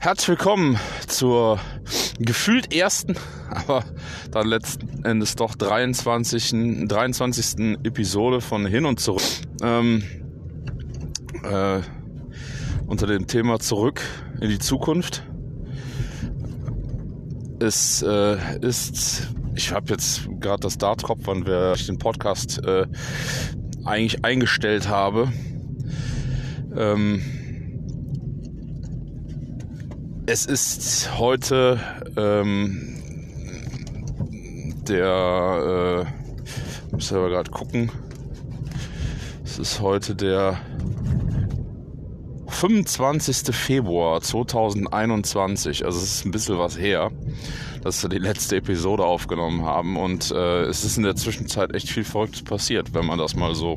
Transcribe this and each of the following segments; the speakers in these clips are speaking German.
Herzlich willkommen zur gefühlt ersten, aber dann letzten Endes doch 23. 23. Episode von Hin und Zurück. Ähm, äh, unter dem Thema Zurück in die Zukunft. Es äh, ist, ich habe jetzt gerade das Dartkopf, wann wir den Podcast äh, eigentlich eingestellt habe. Ähm, es ist heute ähm, der, äh, muss aber gerade gucken. Es ist heute der 25. Februar 2021. Also es ist ein bisschen was her, dass wir die letzte Episode aufgenommen haben. Und äh, es ist in der Zwischenzeit echt viel Verrücktes passiert, wenn man das mal so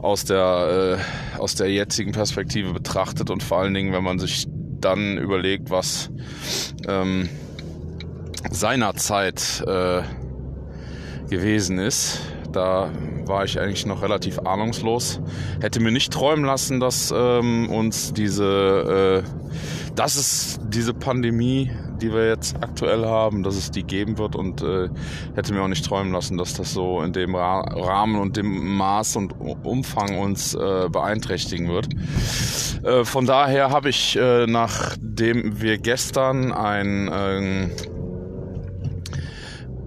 aus der, äh, aus der jetzigen Perspektive betrachtet und vor allen Dingen, wenn man sich dann überlegt, was ähm, seinerzeit äh, gewesen ist, da war ich eigentlich noch relativ ahnungslos. Hätte mir nicht träumen lassen, dass ähm, uns diese, äh, dass es diese Pandemie, die wir jetzt aktuell haben, dass es die geben wird und äh, hätte mir auch nicht träumen lassen, dass das so in dem Ra Rahmen und dem Maß und Umfang uns äh, beeinträchtigen wird. Äh, von daher habe ich, äh, nachdem wir gestern ein, äh,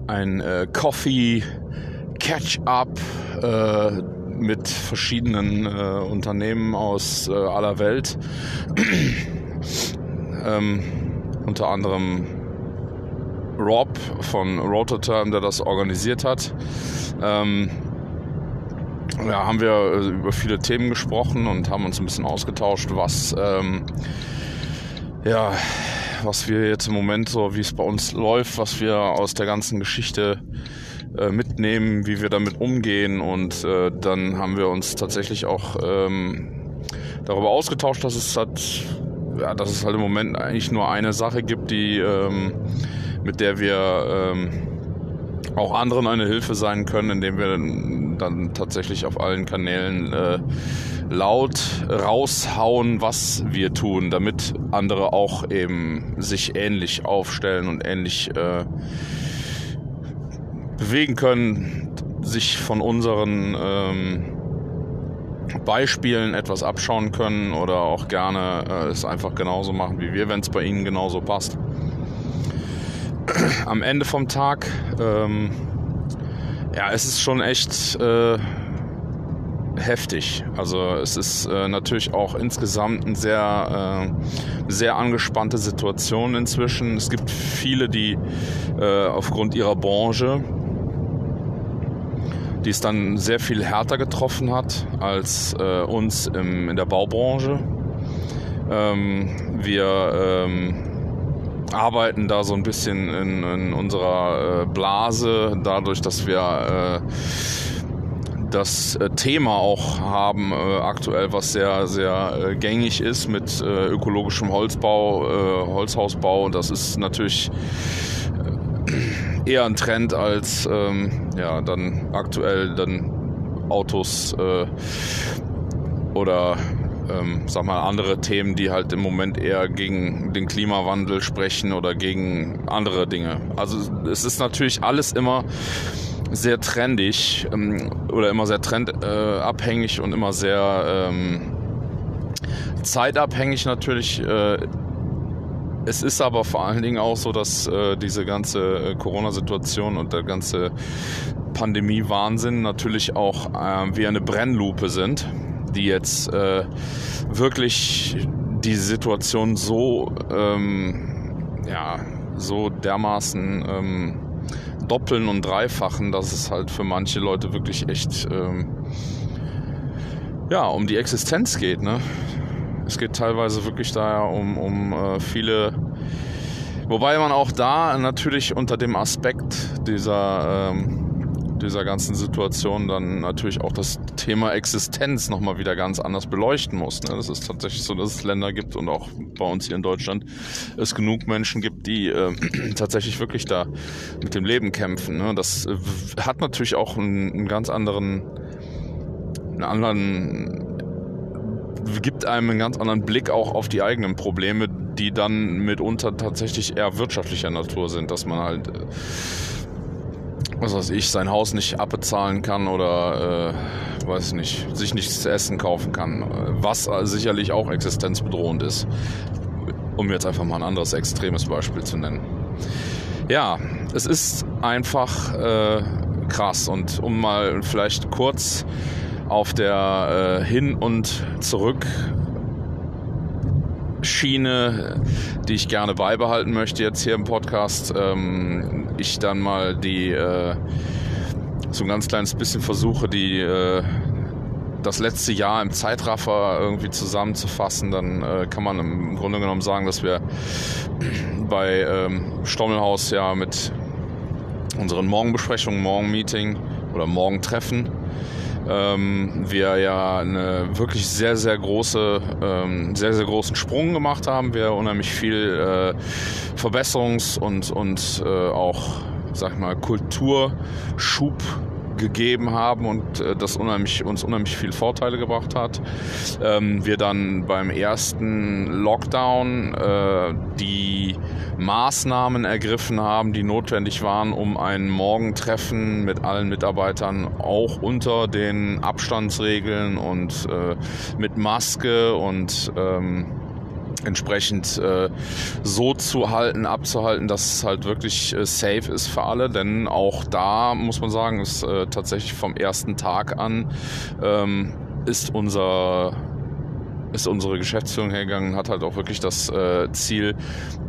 ein äh, Coffee Catch-up äh, mit verschiedenen äh, Unternehmen aus äh, aller Welt, ähm, unter anderem Rob von Rototerm, der das organisiert hat. Ähm, ja, haben wir äh, über viele Themen gesprochen und haben uns ein bisschen ausgetauscht, was ähm, ja, was wir jetzt im Moment so, wie es bei uns läuft, was wir aus der ganzen Geschichte äh, mitnehmen, wie wir damit umgehen und äh, dann haben wir uns tatsächlich auch ähm, darüber ausgetauscht, dass es halt, ja, dass es halt im Moment eigentlich nur eine Sache gibt, die ähm, mit der wir ähm, auch anderen eine Hilfe sein können, indem wir dann tatsächlich auf allen Kanälen äh, laut raushauen, was wir tun, damit andere auch eben sich ähnlich aufstellen und ähnlich äh, bewegen können, sich von unseren ähm, Beispielen etwas abschauen können oder auch gerne äh, es einfach genauso machen wie wir, wenn es bei ihnen genauso passt. Am Ende vom Tag, ähm, ja, es ist schon echt äh, heftig. Also es ist äh, natürlich auch insgesamt eine sehr, äh, sehr angespannte Situation inzwischen. Es gibt viele, die äh, aufgrund ihrer Branche, die es dann sehr viel härter getroffen hat als äh, uns im, in der Baubranche. Ähm, wir ähm, arbeiten da so ein bisschen in, in unserer äh, Blase, dadurch, dass wir äh, das äh, Thema auch haben äh, aktuell, was sehr, sehr äh, gängig ist mit äh, ökologischem Holzbau, äh, Holzhausbau. Das ist natürlich eher ein Trend als ähm, ja, dann aktuell dann Autos oder ähm, sag mal andere Themen, die halt im Moment eher gegen den Klimawandel sprechen oder gegen andere Dinge. Also es ist natürlich alles immer sehr trendig ähm, oder immer sehr trendabhängig äh, und immer sehr ähm, zeitabhängig natürlich. Äh, es ist aber vor allen Dingen auch so, dass äh, diese ganze äh, Corona-Situation und der ganze Pandemie-Wahnsinn natürlich auch äh, wie eine Brennlupe sind, die jetzt äh, wirklich die Situation so, ähm, ja, so dermaßen ähm, doppeln und dreifachen, dass es halt für manche Leute wirklich echt ähm, ja, um die Existenz geht. Ne? Es geht teilweise wirklich daher um, um äh, viele, wobei man auch da natürlich unter dem Aspekt dieser ähm, dieser ganzen Situation dann natürlich auch das Thema Existenz nochmal wieder ganz anders beleuchten muss. Ne? Das ist tatsächlich so, dass es Länder gibt und auch bei uns hier in Deutschland es genug Menschen gibt, die äh, tatsächlich wirklich da mit dem Leben kämpfen. Ne? Das äh, hat natürlich auch einen, einen ganz anderen, einen anderen gibt einem einen ganz anderen Blick auch auf die eigenen Probleme, die dann mitunter tatsächlich eher wirtschaftlicher Natur sind, dass man halt, äh, was weiß ich, sein Haus nicht abbezahlen kann oder, äh, weiß nicht, sich nichts zu essen kaufen kann, was sicherlich auch existenzbedrohend ist, um jetzt einfach mal ein anderes extremes Beispiel zu nennen. Ja, es ist einfach äh, krass und um mal vielleicht kurz auf der äh, Hin- und Zurück Schiene, die ich gerne beibehalten möchte jetzt hier im Podcast, ähm, ich dann mal die äh, so ein ganz kleines bisschen versuche, die äh, das letzte Jahr im Zeitraffer irgendwie zusammenzufassen, dann äh, kann man im Grunde genommen sagen, dass wir bei ähm, Stommelhaus ja mit unseren Morgenbesprechungen, Morgenmeeting oder Morgentreffen ähm, wir ja eine wirklich sehr, sehr große, ähm, sehr, sehr großen Sprung gemacht haben. Wir unheimlich viel äh, Verbesserungs- und, und äh, auch, sag ich mal, Kulturschub gegeben haben und äh, das unheimlich, uns unheimlich viel Vorteile gebracht hat. Ähm, wir dann beim ersten Lockdown äh, die Maßnahmen ergriffen haben, die notwendig waren, um ein Morgentreffen mit allen Mitarbeitern auch unter den Abstandsregeln und äh, mit Maske und ähm, entsprechend äh, so zu halten, abzuhalten, dass es halt wirklich äh, safe ist für alle. Denn auch da muss man sagen, ist äh, tatsächlich vom ersten Tag an ähm, ist unser ist unsere Geschäftsführung hergegangen, hat halt auch wirklich das äh, Ziel,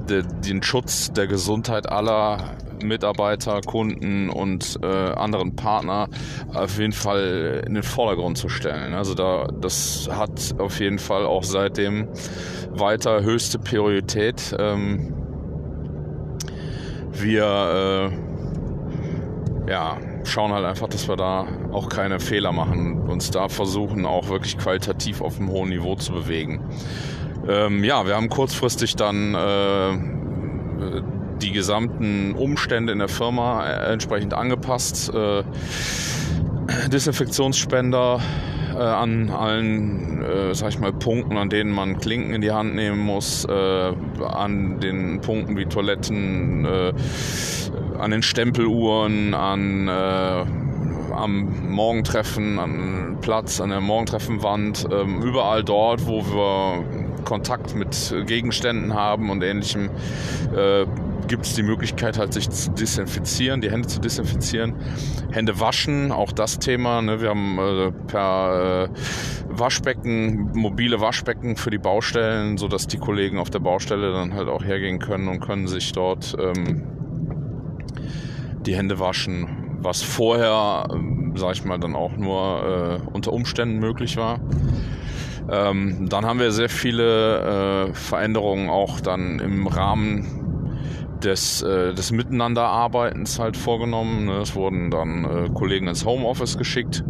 de, den Schutz der Gesundheit aller Mitarbeiter, Kunden und äh, anderen Partner auf jeden Fall in den Vordergrund zu stellen. Also da, das hat auf jeden Fall auch seitdem weiter höchste Priorität. Ähm, wir äh, ja, schauen halt einfach, dass wir da auch keine Fehler machen, uns da versuchen auch wirklich qualitativ auf einem hohen Niveau zu bewegen. Ähm, ja, wir haben kurzfristig dann äh, die gesamten Umstände in der Firma äh, entsprechend angepasst. Äh, Desinfektionsspender äh, an allen, äh, sag ich mal, Punkten, an denen man Klinken in die Hand nehmen muss, äh, an den Punkten wie Toiletten, äh, an den Stempeluhren, an äh, am Morgentreffen, an Platz, an der Morgentreffenwand, ähm, überall dort, wo wir Kontakt mit Gegenständen haben und ähnlichem, äh, gibt es die Möglichkeit, halt sich zu desinfizieren, die Hände zu desinfizieren. Hände waschen, auch das Thema. Ne? Wir haben äh, per äh, Waschbecken, mobile Waschbecken für die Baustellen, sodass die Kollegen auf der Baustelle dann halt auch hergehen können und können sich dort ähm, die Hände waschen, was vorher, ähm, sag ich mal, dann auch nur äh, unter Umständen möglich war. Ähm, dann haben wir sehr viele äh, Veränderungen auch dann im Rahmen des, äh, des Miteinanderarbeitens halt vorgenommen. Ne? Es wurden dann äh, Kollegen ins Homeoffice geschickt.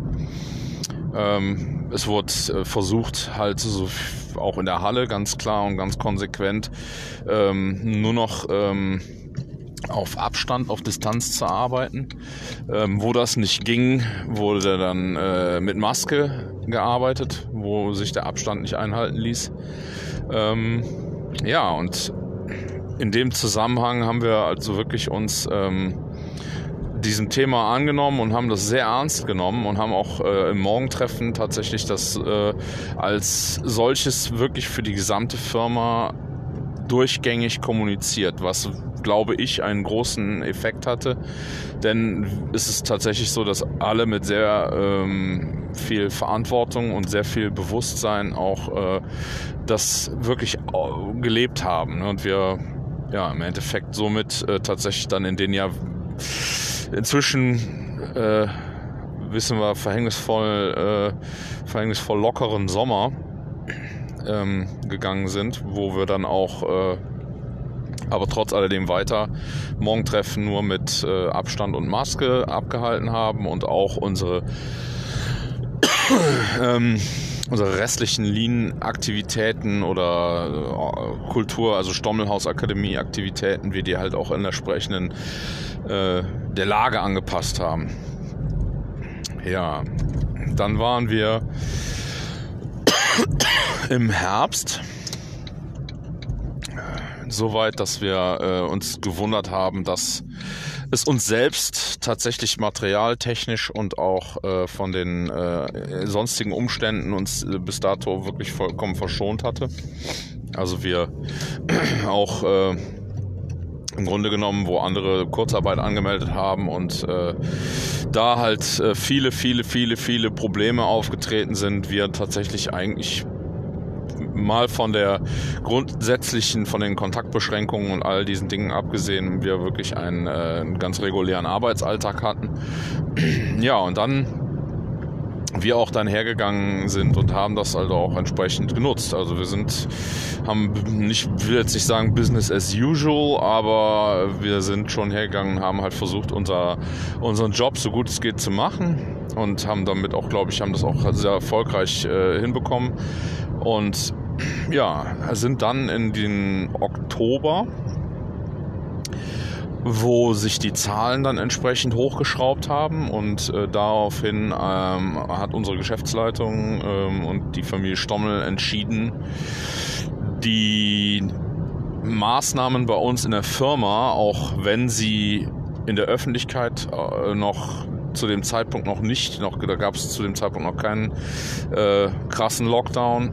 Ähm, es wurde äh, versucht, halt so auch in der Halle ganz klar und ganz konsequent ähm, nur noch ähm, auf Abstand, auf Distanz zu arbeiten. Ähm, wo das nicht ging, wurde dann äh, mit Maske gearbeitet, wo sich der Abstand nicht einhalten ließ. Ähm, ja, und in dem Zusammenhang haben wir also wirklich uns ähm, diesem Thema angenommen und haben das sehr ernst genommen und haben auch äh, im Morgentreffen tatsächlich das äh, als solches wirklich für die gesamte Firma durchgängig kommuniziert, was glaube ich, einen großen Effekt hatte. Denn es ist tatsächlich so, dass alle mit sehr ähm, viel Verantwortung und sehr viel Bewusstsein auch äh, das wirklich gelebt haben. Und wir ja im Endeffekt somit äh, tatsächlich dann in den ja inzwischen äh, wissen wir verhängnisvoll, äh, verhängnisvoll lockeren Sommer ähm, gegangen sind, wo wir dann auch äh, aber trotz alledem weiter Morgentreffen nur mit äh, Abstand und Maske abgehalten haben und auch unsere ähm, unsere restlichen Lean-Aktivitäten oder äh, Kultur, also Stommelhaus-Akademie-Aktivitäten, wir die halt auch in der entsprechenden äh, der Lage angepasst haben. Ja, dann waren wir im Herbst so weit, dass wir äh, uns gewundert haben, dass es uns selbst tatsächlich materialtechnisch und auch äh, von den äh, sonstigen Umständen uns äh, bis dato wirklich vollkommen verschont hatte. Also wir auch äh, im Grunde genommen, wo andere Kurzarbeit angemeldet haben und äh, da halt äh, viele, viele, viele, viele Probleme aufgetreten sind, wir tatsächlich eigentlich mal von der grundsätzlichen, von den Kontaktbeschränkungen und all diesen Dingen abgesehen, wir wirklich einen, äh, einen ganz regulären Arbeitsalltag hatten. ja, und dann wir auch dann hergegangen sind und haben das also auch entsprechend genutzt. Also wir sind, haben nicht, will jetzt nicht sagen Business as usual, aber wir sind schon hergegangen haben halt versucht, unser, unseren Job so gut es geht zu machen und haben damit auch, glaube ich, haben das auch sehr erfolgreich äh, hinbekommen. Und ja, sind dann in den Oktober, wo sich die Zahlen dann entsprechend hochgeschraubt haben und äh, daraufhin ähm, hat unsere Geschäftsleitung ähm, und die Familie Stommel entschieden, die Maßnahmen bei uns in der Firma, auch wenn sie in der Öffentlichkeit äh, noch zu dem Zeitpunkt noch nicht, noch, da gab es zu dem Zeitpunkt noch keinen äh, krassen Lockdown,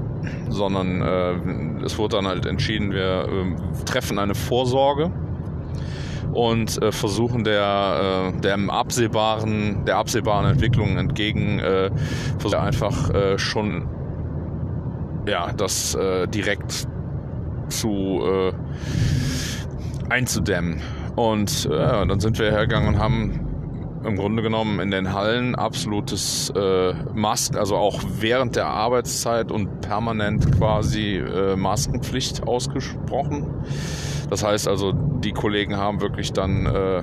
sondern äh, es wurde dann halt entschieden, wir äh, treffen eine Vorsorge und äh, versuchen der, äh, der absehbaren, der absehbaren Entwicklung entgegen äh, einfach äh, schon ja, das äh, direkt zu äh, einzudämmen. Und äh, dann sind wir hergegangen und haben im Grunde genommen in den Hallen absolutes äh, Masken, also auch während der Arbeitszeit und permanent quasi äh, Maskenpflicht ausgesprochen. Das heißt also, die Kollegen haben wirklich dann äh,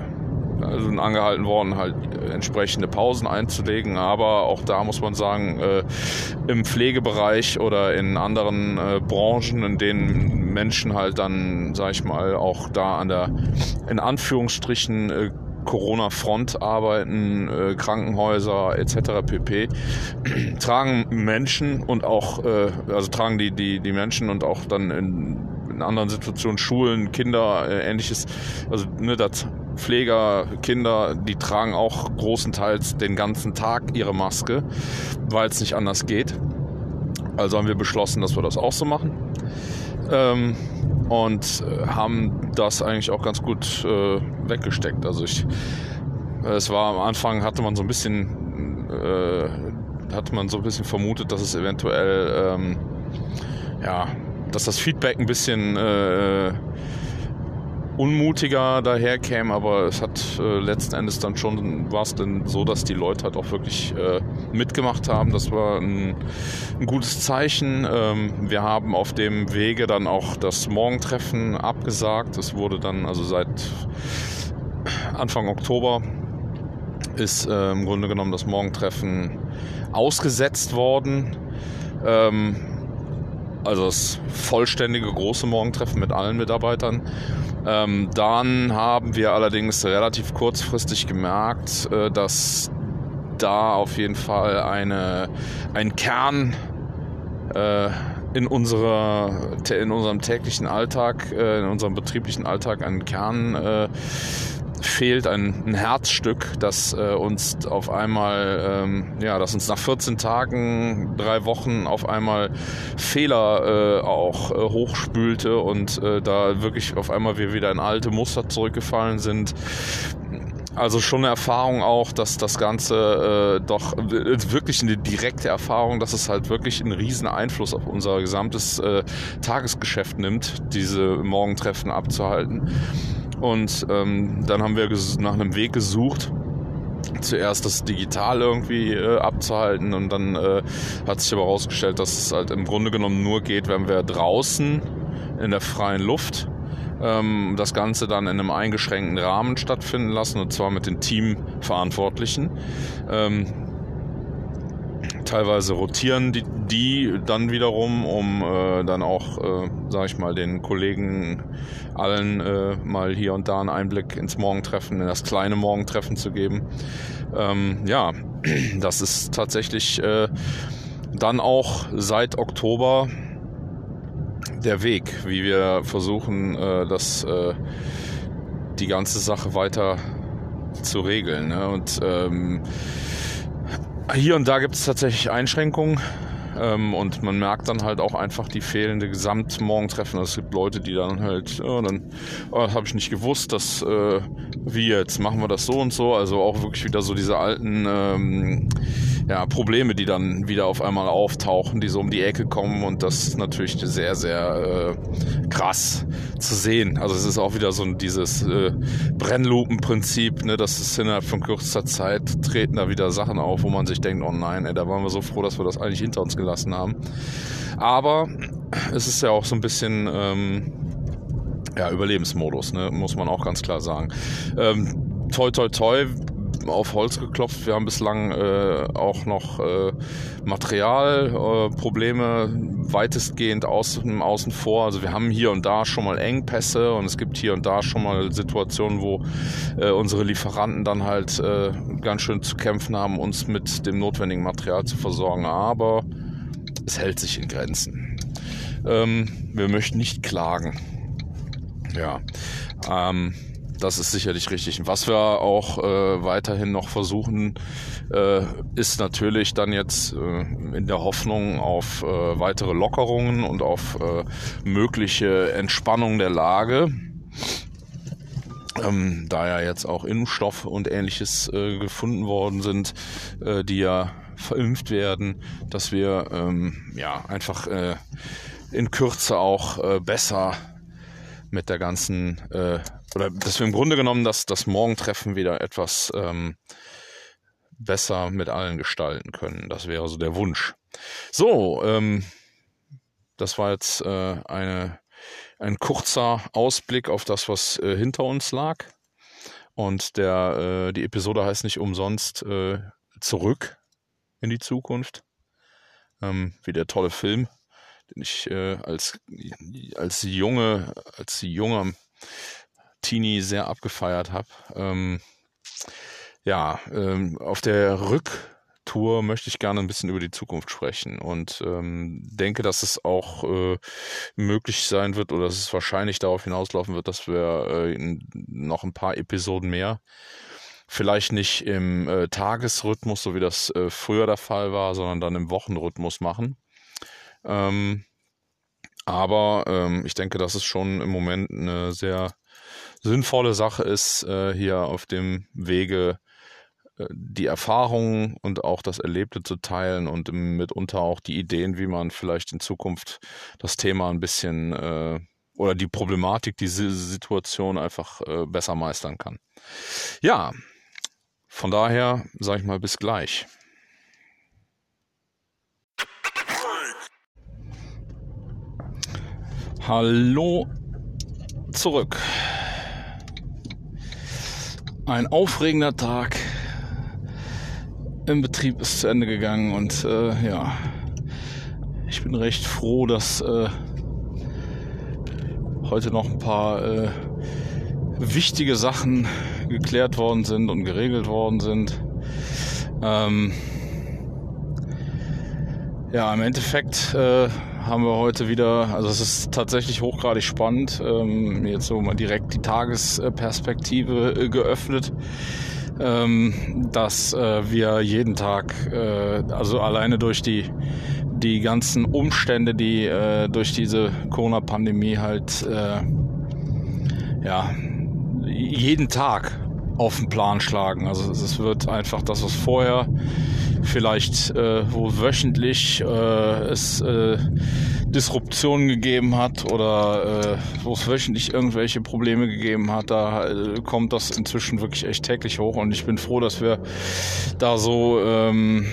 also angehalten worden, halt entsprechende Pausen einzulegen. Aber auch da muss man sagen, äh, im Pflegebereich oder in anderen äh, Branchen, in denen Menschen halt dann, sag ich mal, auch da an der, in Anführungsstrichen, äh, Corona-Front arbeiten, äh, Krankenhäuser etc. pp. tragen Menschen und auch, äh, also tragen die, die, die Menschen und auch dann in, in anderen Situationen Schulen, Kinder, äh, ähnliches, also ne, das Pfleger, Kinder, die tragen auch großenteils den ganzen Tag ihre Maske, weil es nicht anders geht. Also haben wir beschlossen, dass wir das auch so machen. Ähm, und äh, haben das eigentlich auch ganz gut äh, weggesteckt. Also ich, es war am Anfang hatte man so ein bisschen, äh, hatte man so ein bisschen vermutet, dass es eventuell, ähm, ja, dass das Feedback ein bisschen äh, unmutiger daherkäme, aber es hat äh, letzten Endes dann schon, war es denn so, dass die Leute halt auch wirklich äh, mitgemacht haben. Das war ein, ein gutes Zeichen. Ähm, wir haben auf dem Wege dann auch das Morgentreffen abgesagt. Es wurde dann also seit Anfang Oktober ist äh, im Grunde genommen das Morgentreffen ausgesetzt worden. Ähm, also das vollständige große Morgentreffen mit allen Mitarbeitern. Ähm, dann haben wir allerdings relativ kurzfristig gemerkt, äh, dass da auf jeden Fall eine, ein Kern äh, in, unserer, in unserem täglichen Alltag, äh, in unserem betrieblichen Alltag ein Kern äh, fehlt, ein, ein, Herzstück, das äh, uns auf einmal, ähm, ja, das uns nach 14 Tagen, drei Wochen auf einmal Fehler äh, auch äh, hochspülte und äh, da wirklich auf einmal wir wieder in alte Muster zurückgefallen sind. Also schon eine Erfahrung auch, dass das Ganze äh, doch äh, wirklich eine direkte Erfahrung, dass es halt wirklich einen riesen Einfluss auf unser gesamtes äh, Tagesgeschäft nimmt, diese Morgentreffen abzuhalten. Und ähm, dann haben wir nach einem Weg gesucht, zuerst das digital irgendwie äh, abzuhalten und dann äh, hat sich aber herausgestellt, dass es halt im Grunde genommen nur geht, wenn wir draußen in der freien Luft ähm, das Ganze dann in einem eingeschränkten Rahmen stattfinden lassen und zwar mit den Teamverantwortlichen. Ähm, teilweise rotieren die, die dann wiederum, um äh, dann auch, äh, sage ich mal, den Kollegen allen äh, mal hier und da einen Einblick ins Morgentreffen, in das kleine Morgentreffen zu geben. Ähm, ja, das ist tatsächlich äh, dann auch seit Oktober der Weg, wie wir versuchen, äh, das, äh, die ganze Sache weiter zu regeln. Ne? Und ähm, hier und da gibt es tatsächlich Einschränkungen. Ähm, und man merkt dann halt auch einfach die fehlende Gesamtmorgentreffen. Es gibt Leute, die dann halt, oh, dann oh, habe ich nicht gewusst, dass äh, wie jetzt machen wir das so und so. Also auch wirklich wieder so diese alten ähm, ja, Probleme, die dann wieder auf einmal auftauchen, die so um die Ecke kommen und das ist natürlich sehr, sehr äh, krass zu sehen. Also es ist auch wieder so dieses äh, Brennlupenprinzip, ne, dass es innerhalb von kürzester Zeit treten da wieder Sachen auf, wo man sich denkt, oh nein, ey, da waren wir so froh, dass wir das eigentlich hinter uns gelassen haben. Aber es ist ja auch so ein bisschen ähm, ja, Überlebensmodus, ne? muss man auch ganz klar sagen. Ähm, toi, toi, toi, auf Holz geklopft. Wir haben bislang äh, auch noch äh, Materialprobleme äh, weitestgehend außen, außen vor. Also wir haben hier und da schon mal Engpässe und es gibt hier und da schon mal Situationen, wo äh, unsere Lieferanten dann halt äh, ganz schön zu kämpfen haben, uns mit dem notwendigen Material zu versorgen. Aber es hält sich in Grenzen. Ähm, wir möchten nicht klagen. Ja. Ähm, das ist sicherlich richtig. Was wir auch äh, weiterhin noch versuchen, äh, ist natürlich dann jetzt äh, in der Hoffnung auf äh, weitere Lockerungen und auf äh, mögliche Entspannung der Lage. Ähm, da ja jetzt auch Impfstoffe und ähnliches äh, gefunden worden sind, die ja verimpft werden, dass wir ähm, ja einfach in Kürze auch besser mit der ganzen, äh, oder dass wir im Grunde genommen das, das Morgentreffen wieder etwas ähm, besser mit allen gestalten können. Das wäre so der Wunsch. So, ähm, das war jetzt äh, eine, ein kurzer Ausblick auf das, was äh, hinter uns lag. Und der, äh, die Episode heißt nicht umsonst äh, Zurück in die Zukunft. Ähm, wie der tolle Film den ich äh, als, als junge, als junger Teenie sehr abgefeiert habe. Ähm, ja, ähm, auf der Rücktour möchte ich gerne ein bisschen über die Zukunft sprechen und ähm, denke, dass es auch äh, möglich sein wird oder dass es wahrscheinlich darauf hinauslaufen wird, dass wir äh, noch ein paar Episoden mehr vielleicht nicht im äh, Tagesrhythmus, so wie das äh, früher der Fall war, sondern dann im Wochenrhythmus machen. Ähm, aber ähm, ich denke, dass es schon im Moment eine sehr sinnvolle Sache ist, äh, hier auf dem Wege äh, die Erfahrungen und auch das Erlebte zu teilen und mitunter auch die Ideen, wie man vielleicht in Zukunft das Thema ein bisschen äh, oder die Problematik, diese Situation einfach besser meistern kann. Ja, von daher sage ich mal bis gleich. Hallo zurück. Ein aufregender Tag im Betrieb ist zu Ende gegangen und äh, ja, ich bin recht froh, dass äh, heute noch ein paar äh, wichtige Sachen geklärt worden sind und geregelt worden sind. Ähm, ja, im Endeffekt äh, haben wir heute wieder, also es ist tatsächlich hochgradig spannend, ähm, jetzt so mal direkt die Tagesperspektive äh, geöffnet, ähm, dass äh, wir jeden Tag, äh, also alleine durch die, die ganzen Umstände, die äh, durch diese Corona-Pandemie halt, äh, ja, jeden Tag auf den Plan schlagen. Also es wird einfach das, was vorher vielleicht äh, wo wöchentlich äh, es äh, Disruptionen gegeben hat oder äh, wo es wöchentlich irgendwelche Probleme gegeben hat, da äh, kommt das inzwischen wirklich echt täglich hoch und ich bin froh, dass wir da so ähm,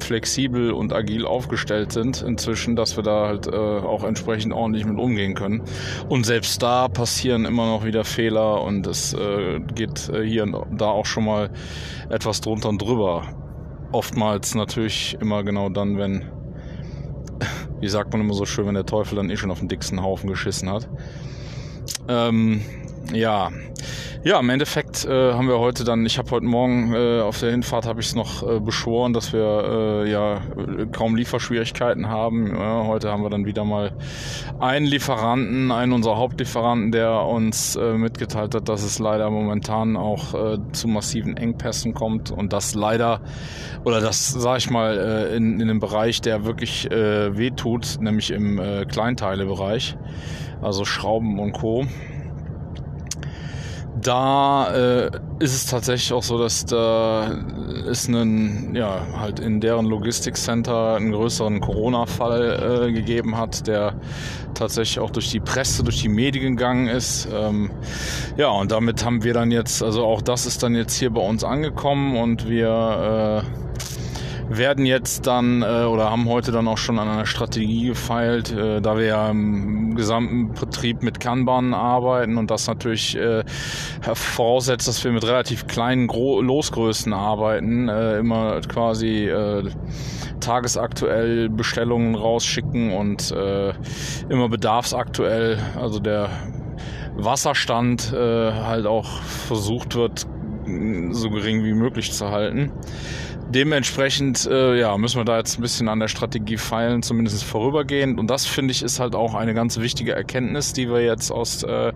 flexibel und agil aufgestellt sind inzwischen, dass wir da halt äh, auch entsprechend ordentlich mit umgehen können. Und selbst da passieren immer noch wieder Fehler und es äh, geht äh, hier und da auch schon mal etwas drunter und drüber. Oftmals natürlich immer genau dann, wenn, wie sagt man immer so schön, wenn der Teufel dann eh schon auf den dicksten Haufen geschissen hat. Ähm, ja, ja, im Endeffekt äh, haben wir heute dann, ich habe heute Morgen äh, auf der Hinfahrt habe ich es noch äh, beschworen, dass wir äh, ja kaum Lieferschwierigkeiten haben. Ja, heute haben wir dann wieder mal einen Lieferanten, einen unserer Hauptlieferanten, der uns äh, mitgeteilt hat, dass es leider momentan auch äh, zu massiven Engpässen kommt und das leider oder das sage ich mal äh, in, in einem Bereich, der wirklich äh, wehtut, nämlich im äh, Kleinteilebereich, also Schrauben und Co da äh, ist es tatsächlich auch so, dass da ist einen, ja, halt in deren Logistikcenter einen größeren Corona-Fall äh, gegeben hat, der tatsächlich auch durch die Presse, durch die Medien gegangen ist. Ähm, ja, und damit haben wir dann jetzt, also auch das ist dann jetzt hier bei uns angekommen und wir äh, werden jetzt dann äh, oder haben heute dann auch schon an einer Strategie gefeilt, äh, da wir ja im gesamten Betrieb mit Kanban arbeiten und das natürlich äh, voraussetzt, dass wir mit relativ kleinen Gro Losgrößen arbeiten, äh, immer quasi äh, tagesaktuell Bestellungen rausschicken und äh, immer bedarfsaktuell, also der Wasserstand äh, halt auch versucht wird, so gering wie möglich zu halten dementsprechend äh, ja, müssen wir da jetzt ein bisschen an der Strategie feilen, zumindest vorübergehend. Und das finde ich ist halt auch eine ganz wichtige Erkenntnis, die wir jetzt aus äh,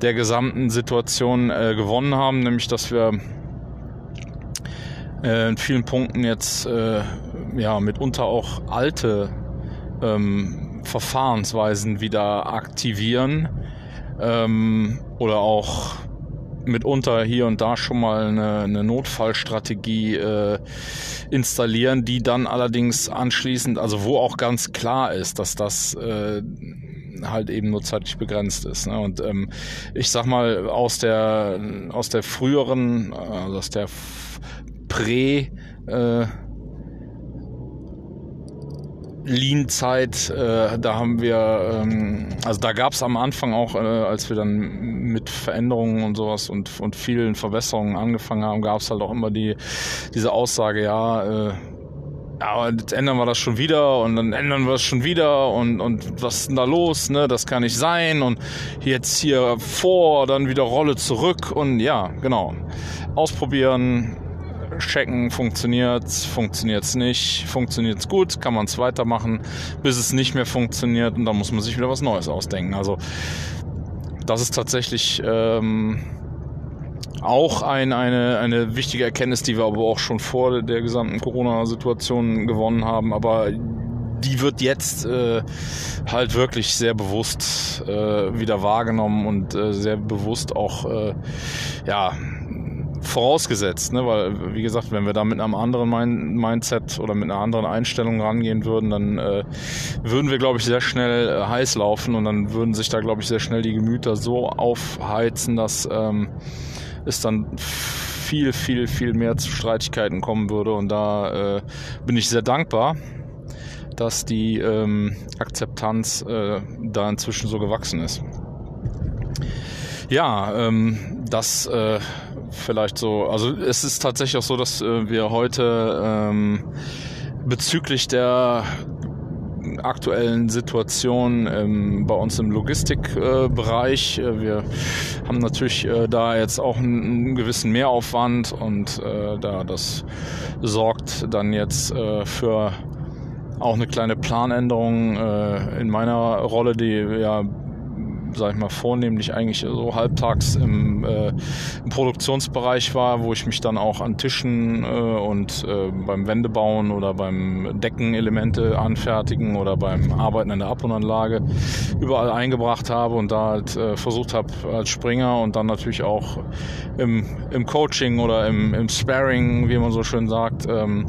der gesamten Situation äh, gewonnen haben, nämlich dass wir äh, in vielen Punkten jetzt äh, ja mitunter auch alte ähm, Verfahrensweisen wieder aktivieren ähm, oder auch mitunter hier und da schon mal eine, eine Notfallstrategie äh, installieren, die dann allerdings anschließend, also wo auch ganz klar ist, dass das äh, halt eben nur zeitlich begrenzt ist. Ne? Und ähm, ich sag mal, aus der aus der früheren, also aus der Prä äh, Lean-Zeit, äh, da haben wir, ähm, also da gab es am Anfang auch, äh, als wir dann mit Veränderungen und sowas und, und vielen Verbesserungen angefangen haben, gab es halt auch immer die diese Aussage, ja, äh, aber jetzt ändern wir das schon wieder und dann ändern wir es schon wieder und, und was ist denn da los, ne? Das kann nicht sein und jetzt hier vor, dann wieder Rolle zurück und ja, genau. Ausprobieren, checken, funktioniert's, funktioniert's nicht, funktioniert's gut, kann man es weitermachen, bis es nicht mehr funktioniert und dann muss man sich wieder was Neues ausdenken. Also das ist tatsächlich ähm, auch ein, eine, eine wichtige Erkenntnis, die wir aber auch schon vor der gesamten Corona-Situation gewonnen haben. Aber die wird jetzt äh, halt wirklich sehr bewusst äh, wieder wahrgenommen und äh, sehr bewusst auch äh, ja vorausgesetzt, ne? weil wie gesagt, wenn wir da mit einem anderen Mindset oder mit einer anderen Einstellung rangehen würden, dann äh, würden wir, glaube ich, sehr schnell äh, heiß laufen und dann würden sich da, glaube ich, sehr schnell die Gemüter so aufheizen, dass ähm, es dann viel, viel, viel mehr zu Streitigkeiten kommen würde und da äh, bin ich sehr dankbar dass die ähm, Akzeptanz äh, da inzwischen so gewachsen ist. Ja, ähm, das äh, vielleicht so. Also es ist tatsächlich auch so, dass äh, wir heute ähm, bezüglich der aktuellen Situation ähm, bei uns im Logistikbereich. Äh, wir haben natürlich äh, da jetzt auch einen, einen, gewissen Mehraufwand und äh, da das sorgt dann jetzt äh, für auch eine kleine Planänderung äh, in meiner Rolle, die ja sag ich mal, vornehmlich eigentlich so halbtags im, äh, im Produktionsbereich war, wo ich mich dann auch an Tischen äh, und äh, beim Wendebauen oder beim Deckenelemente anfertigen oder beim Arbeiten in der Abwohnanlage überall eingebracht habe und da halt äh, versucht habe als Springer und dann natürlich auch im, im Coaching oder im, im Sparring, wie man so schön sagt, ähm,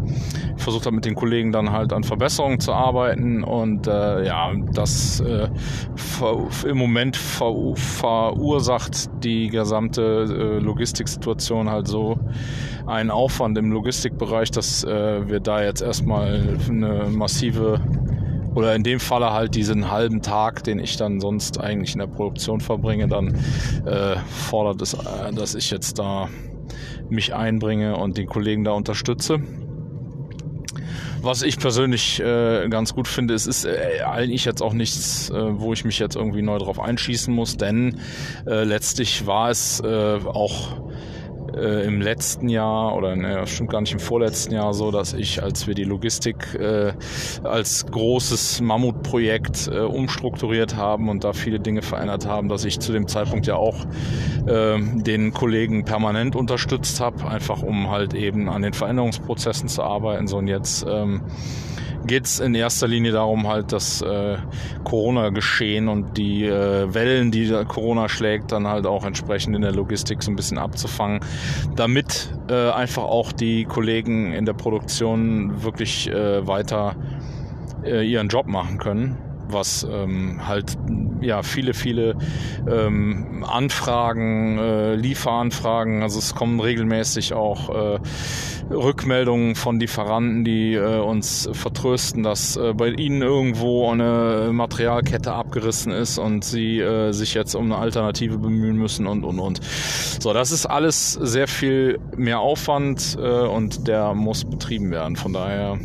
versucht habe mit den Kollegen dann halt an Verbesserungen zu arbeiten und äh, ja, das äh, im Moment ver verursacht die gesamte äh, Logistiksituation halt so einen Aufwand im Logistikbereich, dass äh, wir da jetzt erstmal eine massive oder in dem Falle halt diesen halben Tag, den ich dann sonst eigentlich in der Produktion verbringe, dann äh, fordert es, äh, dass ich jetzt da mich einbringe und den Kollegen da unterstütze. Was ich persönlich äh, ganz gut finde, es ist äh, eigentlich jetzt auch nichts, äh, wo ich mich jetzt irgendwie neu drauf einschießen muss, denn äh, letztlich war es äh, auch äh, im letzten Jahr oder ne, stimmt gar nicht im vorletzten Jahr so, dass ich, als wir die Logistik äh, als großes Mammutprojekt äh, umstrukturiert haben und da viele Dinge verändert haben, dass ich zu dem Zeitpunkt ja auch äh, den Kollegen permanent unterstützt habe, einfach um halt eben an den Veränderungsprozessen zu arbeiten. So und jetzt ähm, geht es in erster Linie darum, halt das äh, Corona-Geschehen und die äh, Wellen, die Corona schlägt, dann halt auch entsprechend in der Logistik so ein bisschen abzufangen, damit äh, einfach auch die Kollegen in der Produktion wirklich äh, weiter äh, ihren Job machen können was ähm, halt ja viele, viele ähm, Anfragen, äh, Lieferanfragen, also es kommen regelmäßig auch äh, Rückmeldungen von Lieferanten, die äh, uns vertrösten, dass äh, bei ihnen irgendwo eine Materialkette abgerissen ist und sie äh, sich jetzt um eine Alternative bemühen müssen und und und. So, das ist alles sehr viel mehr Aufwand äh, und der muss betrieben werden. Von daher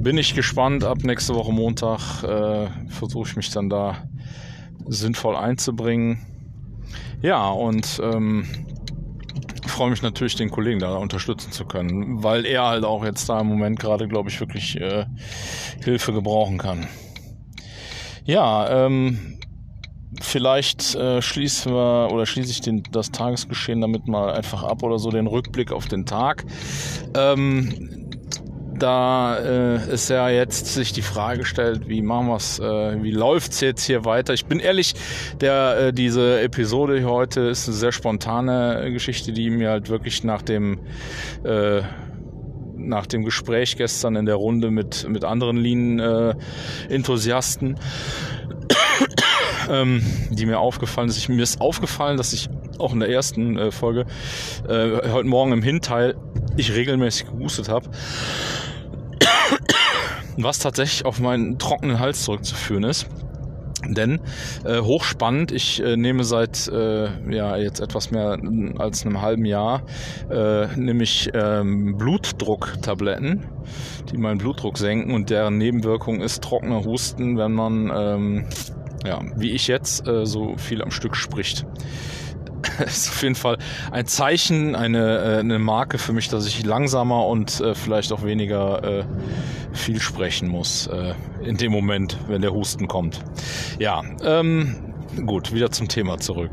bin ich gespannt. Ab nächste Woche Montag äh, versuche ich mich dann da sinnvoll einzubringen. Ja, und ähm, freue mich natürlich, den Kollegen da unterstützen zu können, weil er halt auch jetzt da im Moment gerade, glaube ich, wirklich äh, Hilfe gebrauchen kann. Ja, ähm, vielleicht äh, schließen wir oder schließe ich den, das Tagesgeschehen damit mal einfach ab oder so den Rückblick auf den Tag. Ähm, da äh, ist ja jetzt sich die Frage gestellt, wie machen wir es, äh, wie läuft's jetzt hier weiter? Ich bin ehrlich, der äh, diese Episode heute ist eine sehr spontane Geschichte, die mir halt wirklich nach dem äh, nach dem Gespräch gestern in der Runde mit mit anderen Lean-Enthusiasten, äh, ähm, die mir aufgefallen ist. Ich, mir ist aufgefallen, dass ich auch in der ersten äh, Folge äh, heute Morgen im Hinteil ich regelmäßig gehustet habe was tatsächlich auf meinen trockenen Hals zurückzuführen ist. Denn äh, hochspannend, ich äh, nehme seit äh, ja jetzt etwas mehr als einem halben Jahr äh, nämlich ähm, Blutdrucktabletten, die meinen Blutdruck senken und deren Nebenwirkung ist trockener Husten, wenn man ähm, ja wie ich jetzt äh, so viel am Stück spricht. ist auf jeden Fall ein Zeichen, eine, äh, eine Marke für mich, dass ich langsamer und äh, vielleicht auch weniger äh, viel sprechen muss äh, in dem Moment, wenn der Husten kommt. Ja, ähm, gut, wieder zum Thema zurück.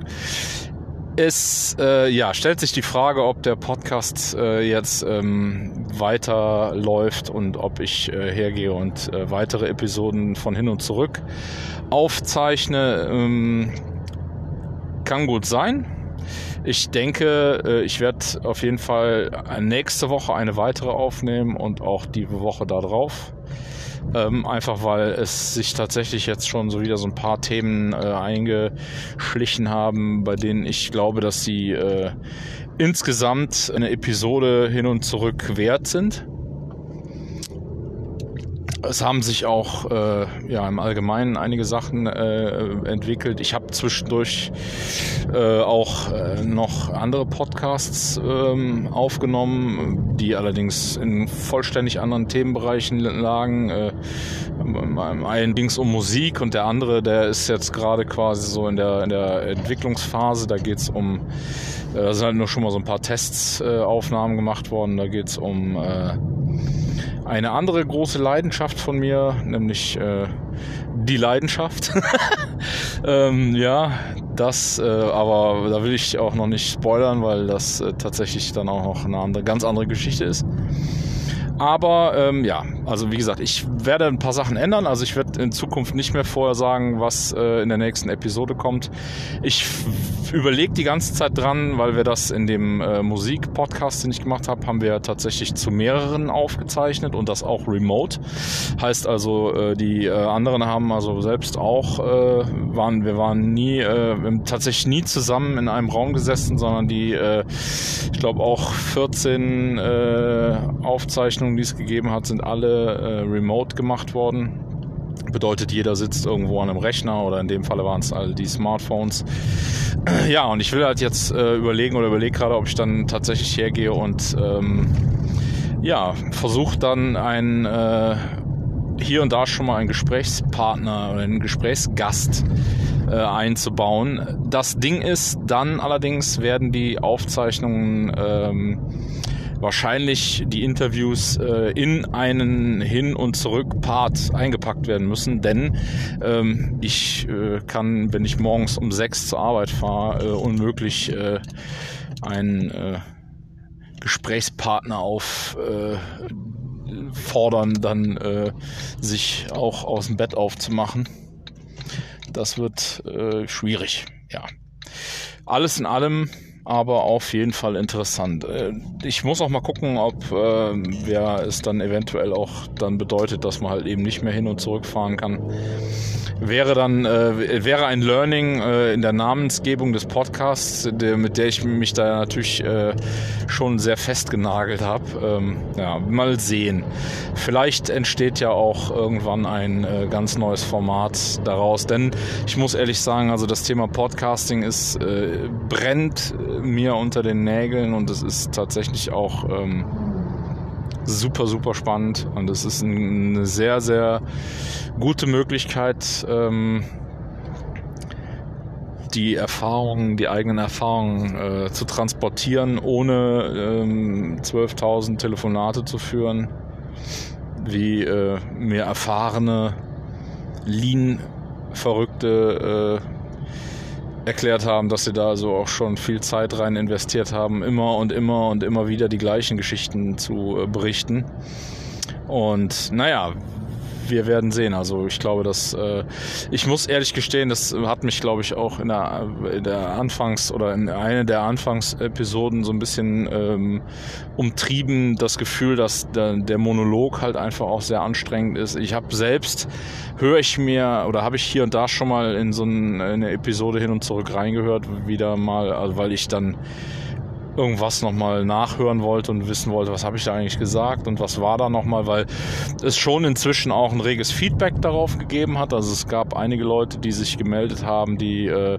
Es äh, ja, stellt sich die Frage, ob der Podcast äh, jetzt ähm, weiterläuft und ob ich äh, hergehe und äh, weitere Episoden von hin und zurück aufzeichne. Ähm, kann gut sein. Ich denke, äh, ich werde auf jeden Fall nächste Woche eine weitere aufnehmen und auch die Woche darauf. Ähm, einfach weil es sich tatsächlich jetzt schon so wieder so ein paar Themen äh, eingeschlichen haben, bei denen ich glaube, dass sie äh, insgesamt eine Episode hin und zurück wert sind es haben sich auch äh, ja im Allgemeinen einige Sachen äh, entwickelt. Ich habe zwischendurch äh, auch äh, noch andere Podcasts ähm, aufgenommen, die allerdings in vollständig anderen Themenbereichen lagen. Äh, einen ging es um Musik und der andere, der ist jetzt gerade quasi so in der in der Entwicklungsphase. Da geht es um äh, da sind halt nur schon mal so ein paar Tests äh, Aufnahmen gemacht worden. Da geht es um äh, eine andere große Leidenschaft von mir, nämlich äh, die Leidenschaft. ähm, ja, das, äh, aber da will ich auch noch nicht spoilern, weil das äh, tatsächlich dann auch noch eine andere, ganz andere Geschichte ist. Aber ähm, ja, also wie gesagt, ich werde ein paar Sachen ändern. Also ich werde in Zukunft nicht mehr vorher sagen, was äh, in der nächsten Episode kommt. Ich überlege die ganze Zeit dran, weil wir das in dem äh, Musik-Podcast, den ich gemacht habe, haben wir tatsächlich zu mehreren aufgezeichnet und das auch remote. Heißt also, äh, die äh, anderen haben also selbst auch, äh, waren, wir waren nie, äh, tatsächlich nie zusammen in einem Raum gesessen, sondern die, äh, ich glaube auch 14 äh, Aufzeichnungen, die es gegeben hat, sind alle remote gemacht worden. Bedeutet, jeder sitzt irgendwo an einem Rechner oder in dem Falle waren es all die Smartphones. Ja, und ich will halt jetzt äh, überlegen oder überlege gerade, ob ich dann tatsächlich hergehe und ähm, ja, versuche dann ein äh, hier und da schon mal einen Gesprächspartner oder einen Gesprächsgast äh, einzubauen. Das Ding ist, dann allerdings werden die Aufzeichnungen ähm, wahrscheinlich die Interviews äh, in einen Hin- und Zurück-Part eingepackt werden müssen, denn ähm, ich äh, kann, wenn ich morgens um sechs zur Arbeit fahre, äh, unmöglich äh, einen äh, Gesprächspartner auf äh, fordern, dann äh, sich auch aus dem Bett aufzumachen. Das wird äh, schwierig, ja. Alles in allem aber auf jeden Fall interessant. Äh, ich muss auch mal gucken, ob äh, ja, es dann eventuell auch dann bedeutet, dass man halt eben nicht mehr hin und zurück fahren kann wäre dann äh, wäre ein Learning äh, in der Namensgebung des Podcasts, der, mit der ich mich da natürlich äh, schon sehr festgenagelt habe. Ähm, ja, mal sehen. Vielleicht entsteht ja auch irgendwann ein äh, ganz neues Format daraus, denn ich muss ehrlich sagen, also das Thema Podcasting ist äh, brennt mir unter den Nägeln und es ist tatsächlich auch ähm, super, super spannend und es ist eine sehr, sehr gute Möglichkeit, ähm, die Erfahrungen, die eigenen Erfahrungen äh, zu transportieren, ohne ähm, 12.000 Telefonate zu führen, wie äh, mir erfahrene Lean-Verrückte äh, erklärt haben, dass sie da so auch schon viel Zeit rein investiert haben, immer und immer und immer wieder die gleichen Geschichten zu äh, berichten. Und naja, wir werden sehen. Also ich glaube, dass äh, ich muss ehrlich gestehen, das hat mich, glaube ich, auch in der, in der Anfangs- oder in einer der Anfangsepisoden so ein bisschen ähm, umtrieben, das Gefühl, dass der, der Monolog halt einfach auch sehr anstrengend ist. Ich habe selbst, höre ich mir oder habe ich hier und da schon mal in so eine Episode hin und zurück reingehört, wieder mal, also weil ich dann irgendwas nochmal nachhören wollte und wissen wollte, was habe ich da eigentlich gesagt und was war da nochmal, weil es schon inzwischen auch ein reges Feedback darauf gegeben hat. Also es gab einige Leute, die sich gemeldet haben, die äh,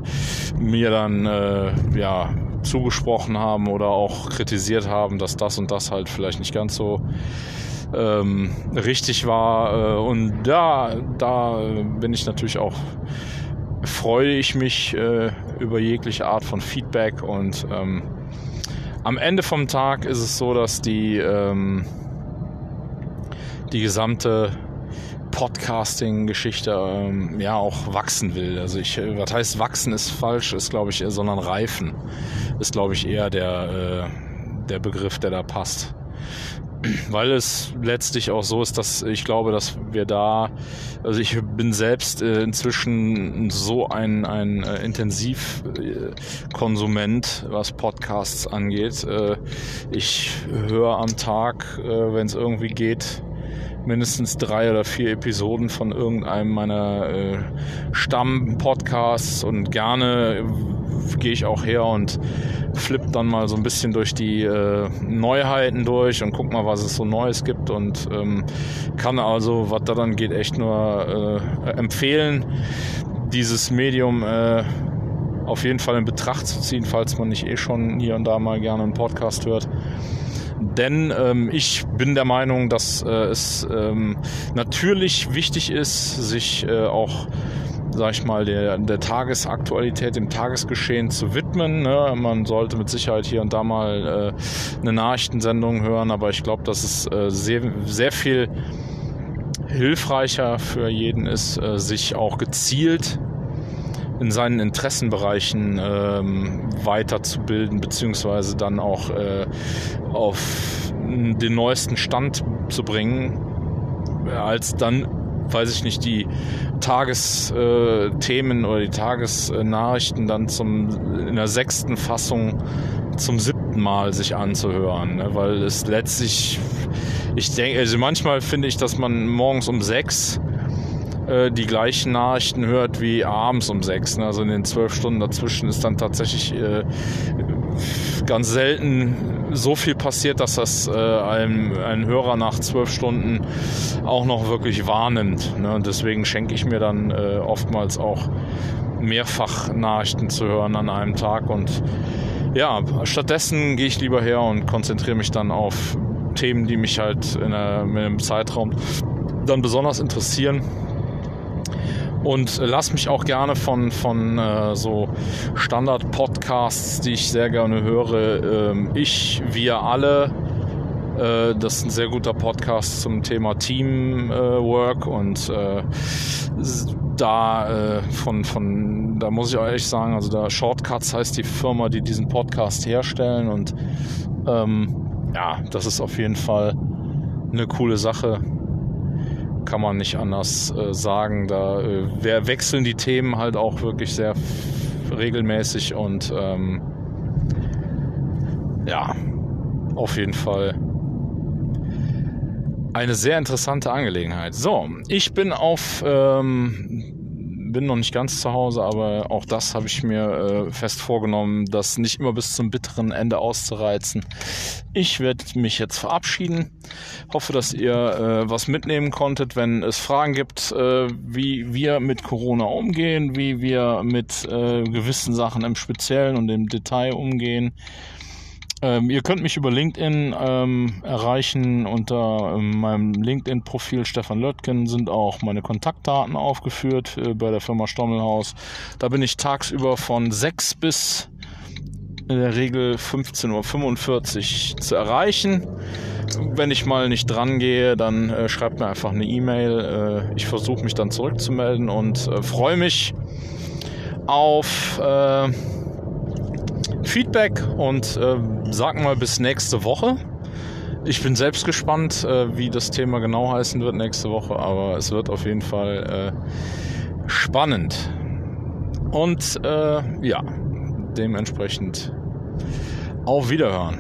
mir dann äh, ja zugesprochen haben oder auch kritisiert haben, dass das und das halt vielleicht nicht ganz so ähm, richtig war. Äh, und ja, da bin ich natürlich auch freue ich mich äh, über jegliche Art von Feedback und ähm, am Ende vom Tag ist es so, dass die, ähm, die gesamte Podcasting-Geschichte ähm, ja auch wachsen will. Also ich, äh, was heißt wachsen ist falsch, ist glaube ich, sondern reifen ist glaube ich eher der, äh, der Begriff, der da passt weil es letztlich auch so ist, dass ich glaube, dass wir da, also ich bin selbst äh, inzwischen so ein, ein äh, Intensivkonsument, was Podcasts angeht. Äh, ich höre am Tag, äh, wenn es irgendwie geht, mindestens drei oder vier Episoden von irgendeinem meiner äh, Stamm-Podcasts und gerne gehe ich auch her und flipp dann mal so ein bisschen durch die äh, Neuheiten durch und guck mal, was es so Neues gibt und ähm, kann also, was da dann geht, echt nur äh, empfehlen, dieses Medium äh, auf jeden Fall in Betracht zu ziehen, falls man nicht eh schon hier und da mal gerne einen Podcast hört. Denn ähm, ich bin der Meinung, dass äh, es ähm, natürlich wichtig ist, sich äh, auch sag ich mal, der, der Tagesaktualität, dem Tagesgeschehen zu widmen. Ne? Man sollte mit Sicherheit hier und da mal äh, eine Nachrichtensendung hören, aber ich glaube, dass es äh, sehr, sehr viel hilfreicher für jeden ist, äh, sich auch gezielt in seinen Interessenbereichen ähm, weiterzubilden, beziehungsweise dann auch äh, auf den neuesten Stand zu bringen, als dann weiß ich nicht, die Tagesthemen äh, oder die Tagesnachrichten dann zum in der sechsten Fassung zum siebten Mal sich anzuhören, ne? weil es letztlich, ich denke, also manchmal finde ich, dass man morgens um sechs äh, die gleichen Nachrichten hört wie abends um sechs. Ne? Also in den zwölf Stunden dazwischen ist dann tatsächlich äh, ganz selten so viel passiert, dass das äh, ein, ein Hörer nach zwölf Stunden auch noch wirklich wahrnimmt. Ne? Und deswegen schenke ich mir dann äh, oftmals auch mehrfach Nachrichten zu hören an einem Tag. Und ja, stattdessen gehe ich lieber her und konzentriere mich dann auf Themen, die mich halt in, einer, in einem Zeitraum dann besonders interessieren und lass mich auch gerne von, von äh, so Standard-Podcasts, die ich sehr gerne höre, äh, ich, wir alle, äh, das ist ein sehr guter Podcast zum Thema Teamwork und äh, da äh, von, von, da muss ich auch ehrlich sagen, also da Shortcuts heißt die Firma, die diesen Podcast herstellen und ähm, ja, das ist auf jeden Fall eine coole Sache kann man nicht anders äh, sagen. Da äh, wechseln die Themen halt auch wirklich sehr regelmäßig und ähm, ja, auf jeden Fall eine sehr interessante Angelegenheit. So, ich bin auf ähm, bin noch nicht ganz zu Hause, aber auch das habe ich mir äh, fest vorgenommen, das nicht immer bis zum bitteren Ende auszureizen. Ich werde mich jetzt verabschieden. Hoffe, dass ihr äh, was mitnehmen konntet, wenn es Fragen gibt, äh, wie wir mit Corona umgehen, wie wir mit äh, gewissen Sachen im Speziellen und im Detail umgehen. Ähm, ihr könnt mich über LinkedIn ähm, erreichen. Unter ähm, meinem LinkedIn-Profil Stefan Löttgen sind auch meine Kontaktdaten aufgeführt äh, bei der Firma Stommelhaus. Da bin ich tagsüber von 6 bis in der Regel 15.45 Uhr zu erreichen. Wenn ich mal nicht dran gehe, dann äh, schreibt mir einfach eine E-Mail. Äh, ich versuche mich dann zurückzumelden und äh, freue mich auf äh, Feedback und äh, sag mal bis nächste Woche. Ich bin selbst gespannt, äh, wie das Thema genau heißen wird nächste Woche, aber es wird auf jeden Fall äh, spannend. Und äh, ja, dementsprechend auf Wiederhören.